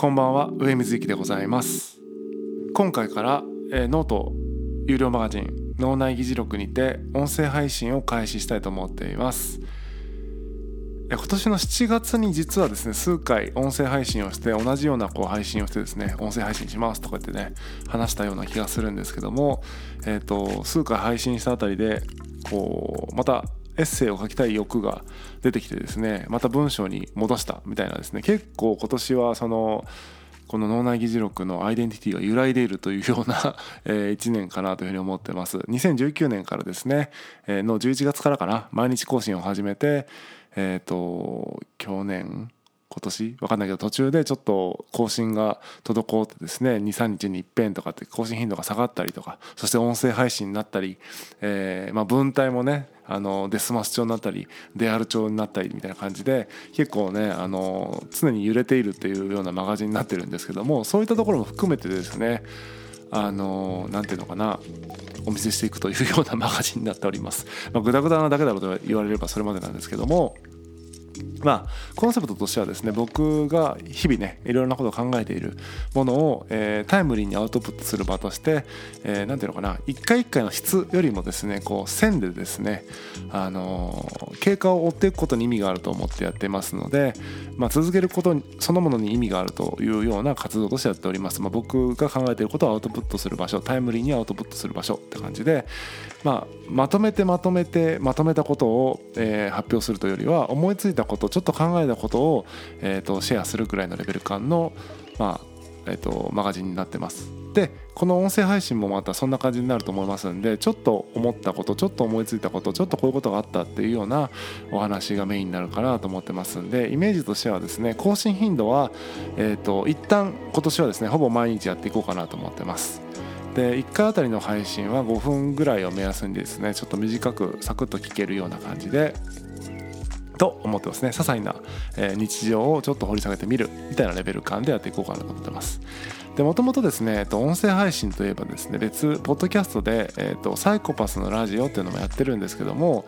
こんばんは上水幸でございます。今回から、えー、ノート有料マガジン脳内議事録にて音声配信を開始したいと思っています。今年の7月に実はですね数回音声配信をして同じようなこう配信をしてですね音声配信しますとか言ってね話したような気がするんですけども、えーと、数回配信したあたりでこうまたエッセイを書きたい欲が出てきてですねまた文章に戻したみたいなですね。結構今年はそのこの脳内議事録のアイデンティティが揺らいでいるというような 1年かなというふうに思ってます。2019年からですねの11月からかな毎日更新を始めてえっ、と去年今年？わかんないけど途中でちょっと更新が滞ってですね23日に一遍とかって更新頻度が下がったりとかそして音声配信になったり、えーまあ、文体もねあのデスマス調になったりデアル調になったりみたいな感じで結構ねあの常に揺れているっていうようなマガジンになってるんですけどもそういったところも含めてですねあのなんていうのかなお見せしていくというようなマガジンになっております。まあ、グダグダなだけだろうと言われればそれまでなんですけどもまあ、コンセプトとしてはですね僕が日々ねいろいろなことを考えているものを、えー、タイムリーにアウトプットする場として何、えー、ていうのかな一回一回の質よりもですねこう線でですね、あのー、経過を追っていくことに意味があると思ってやってますので、まあ、続けることそのものに意味があるというような活動としてやっております、まあ、僕が考えていることをアウトプットする場所タイムリーにアウトプットする場所って感じで、まあ、まとめてまとめてまとめたことを、えー、発表するというよりは思いついたことちょっと考えたことを、えーと、シェアするくらいのレベル感の、まあえーと、マガジンになってます。でこの音声配信もまたそんな感じになると思いますんでちょっと思ったことちょっと思いついたことちょっとこういうことがあったっていうようなお話がメインになるかなと思ってますんでイメージとしてはですね更新頻度は、えーと一旦今年はですねほぼ毎日やっていこうかなと思ってます。で1回あたりの配信は5分ぐらいを目安にですねちょっと短くサクッと聞けるような感じでと思ってますね。些細な、え日常をちょっと掘り下げてみるみたいなレベル感でやっていこうかなと思ってます。でもともとですね、えっと、音声配信といえばですね別ポッドキャストで、えっと、サイコパスのラジオっていうのもやってるんですけども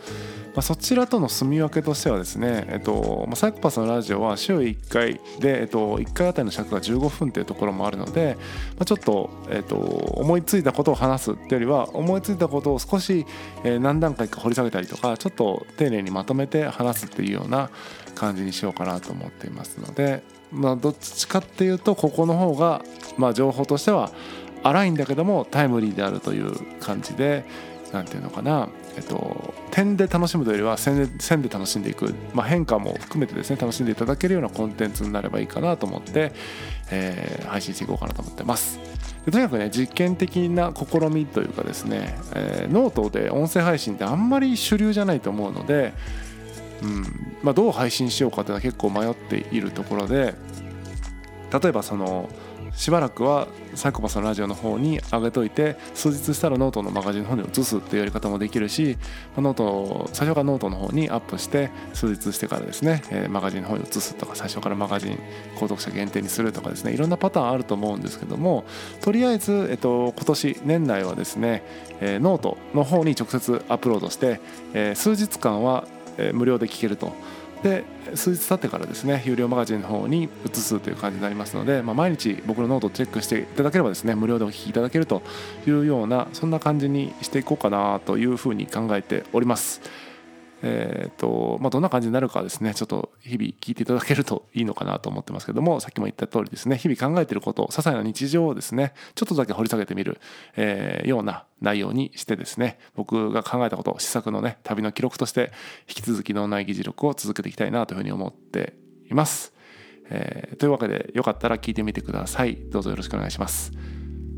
まあ、そちらとの住み分けとしてはですね、えっとまあ、サイコパスのラジオは週1回で、えっと、1回あたりの尺が15分っていうところもあるので、まあ、ちょっと、えっと、思いついたことを話すっていうよりは思いついたことを少し、何段階か掘り下げたりとかちょっと丁寧にまとめて話すっていうような感じにしようかなと思っていますので、まあ、どっちかっていうとここの方が、まあ、情報としては荒いんだけどもタイムリーであるという感じで何て言うのかな。えっと、点で楽しむというよりは線で線で楽しんでいく、まあ、変化も含めてですね楽しんでいただけるようなコンテンツになればいいかなと思って、えー、配信していこうかなと思ってます。でとにかくね実験的な試みというかですね、えー、ノートで音声配信ってあんまり主流じゃないと思うので、うんまあ、どう配信しようかっていうのは結構迷っているところで例えばそのしばらくはサイコパスのラジオの方に上げといて数日したらノートのマガジンの方に移すっていうやり方もできるしノート最初からノートの方にアップして数日してからですね、えマガジンの方に移すとか最初からマガジン購読者限定にするとかですねいろんなパターンあると思うんですけどもとりあえず、えっと、今年年内はですね、えノートの方に直接アップロードして、え数日間は、え無料で聞けると。で数日経ってからですね有料マガジンの方に移すという感じになりますので、まあ、毎日僕のノートをチェックしていただければですね無料でお聴きいただけるというようなそんな感じにしていこうかなというふうに考えております。えーとまあ、どんな感じになるかはですねちょっと日々聞いていただけるといいのかなと思ってますけどもさっきも言った通りですね日々考えてること些細な日常をですねちょっとだけ掘り下げてみる、えー、ような内容にしてですね僕が考えたこと試作のね旅の記録として引き続き脳内議事録を続けていきたいなというふうに思っています。えー、というわけでよかったら聞いてみてください。どうぞよろしくお願いします。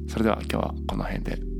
それでは今日はこの辺で。